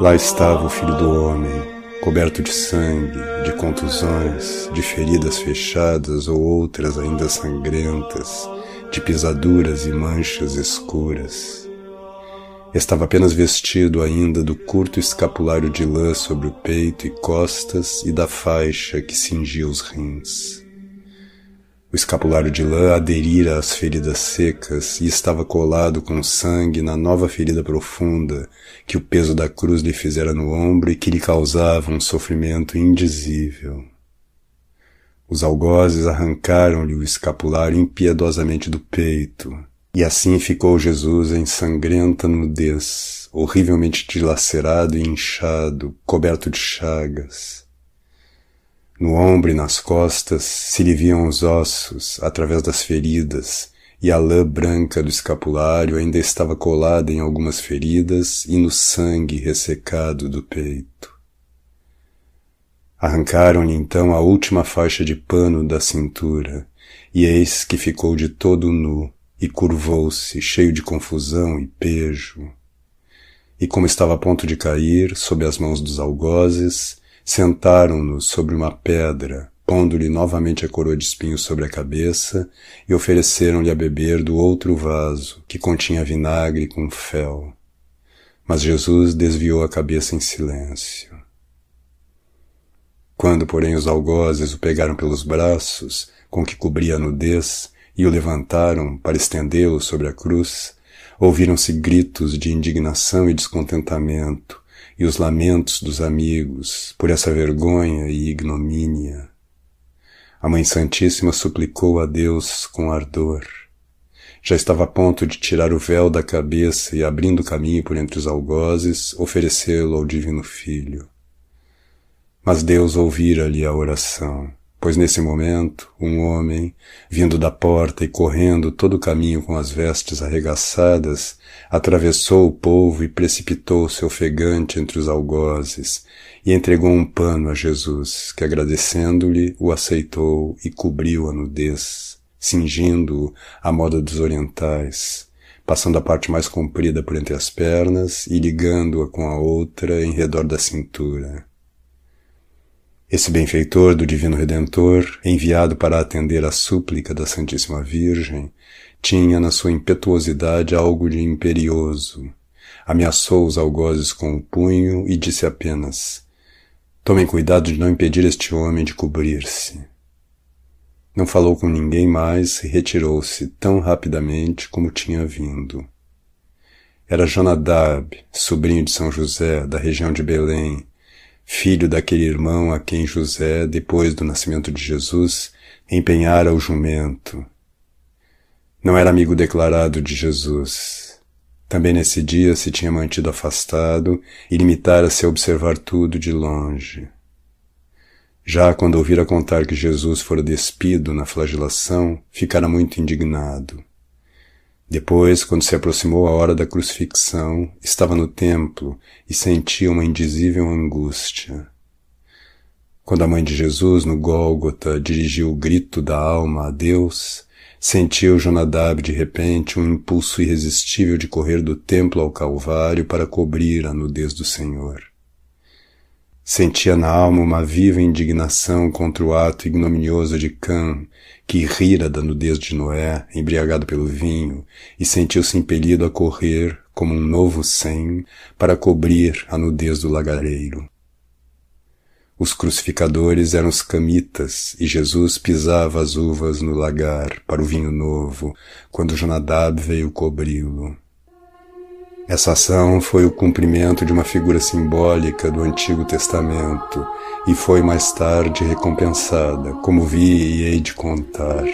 Lá estava o filho do homem, coberto de sangue, de contusões, de feridas fechadas ou outras ainda sangrentas, de pisaduras e manchas escuras. Estava apenas vestido ainda do curto escapulário de lã sobre o peito e costas e da faixa que cingia os rins. O escapulário de lã aderira às feridas secas e estava colado com sangue na nova ferida profunda que o peso da cruz lhe fizera no ombro e que lhe causava um sofrimento indizível. Os algozes arrancaram-lhe o escapulário impiedosamente do peito, e assim ficou Jesus em sangrenta nudez, horrivelmente dilacerado e inchado, coberto de chagas. No ombro e nas costas se lhe viam os ossos através das feridas, e a lã branca do escapulário ainda estava colada em algumas feridas e no sangue ressecado do peito. Arrancaram-lhe então a última faixa de pano da cintura, e eis que ficou de todo nu, e curvou-se, cheio de confusão e pejo. E como estava a ponto de cair, sob as mãos dos algozes, sentaram-no sobre uma pedra, pondo-lhe novamente a coroa de espinhos sobre a cabeça, e ofereceram-lhe a beber do outro vaso, que continha vinagre com fel. Mas Jesus desviou a cabeça em silêncio. Quando, porém, os algozes o pegaram pelos braços, com que cobria a nudez, e o levantaram para estendê-lo sobre a cruz, ouviram-se gritos de indignação e descontentamento, e os lamentos dos amigos por essa vergonha e ignomínia. A Mãe Santíssima suplicou a Deus com ardor. Já estava a ponto de tirar o véu da cabeça e, abrindo caminho por entre os algozes, oferecê-lo ao Divino Filho. Mas Deus ouvira-lhe a oração pois nesse momento um homem, vindo da porta e correndo todo o caminho com as vestes arregaçadas, atravessou o povo e precipitou-se ofegante entre os algozes, e entregou um pano a Jesus, que agradecendo-lhe o aceitou e cobriu a nudez, cingindo-o à moda dos orientais, passando a parte mais comprida por entre as pernas e ligando-a com a outra em redor da cintura. Esse benfeitor do Divino Redentor, enviado para atender à súplica da Santíssima Virgem, tinha na sua impetuosidade algo de imperioso. Ameaçou os algozes com o punho e disse apenas: Tomem cuidado de não impedir este homem de cobrir-se. Não falou com ninguém mais e retirou-se tão rapidamente como tinha vindo. Era Jonadab, sobrinho de São José, da região de Belém, filho daquele irmão a quem José, depois do nascimento de Jesus, empenhara o jumento. Não era amigo declarado de Jesus. Também nesse dia se tinha mantido afastado e limitara-se a observar tudo de longe. Já quando ouvira contar que Jesus fora despido na flagelação, ficara muito indignado. Depois, quando se aproximou a hora da crucifixão, estava no templo e sentia uma indizível angústia. Quando a mãe de Jesus, no Gólgota, dirigiu o grito da alma a Deus, sentiu Jonadab de repente um impulso irresistível de correr do templo ao Calvário para cobrir a nudez do Senhor. Sentia na alma uma viva indignação contra o ato ignominioso de Cã, que rira da nudez de Noé, embriagado pelo vinho, e sentiu-se impelido a correr, como um novo Sem, para cobrir a nudez do lagareiro. Os crucificadores eram os camitas, e Jesus pisava as uvas no lagar para o vinho novo, quando Jonadab veio cobri-lo. Essa ação foi o cumprimento de uma figura simbólica do Antigo Testamento e foi mais tarde recompensada, como vi e hei de contar.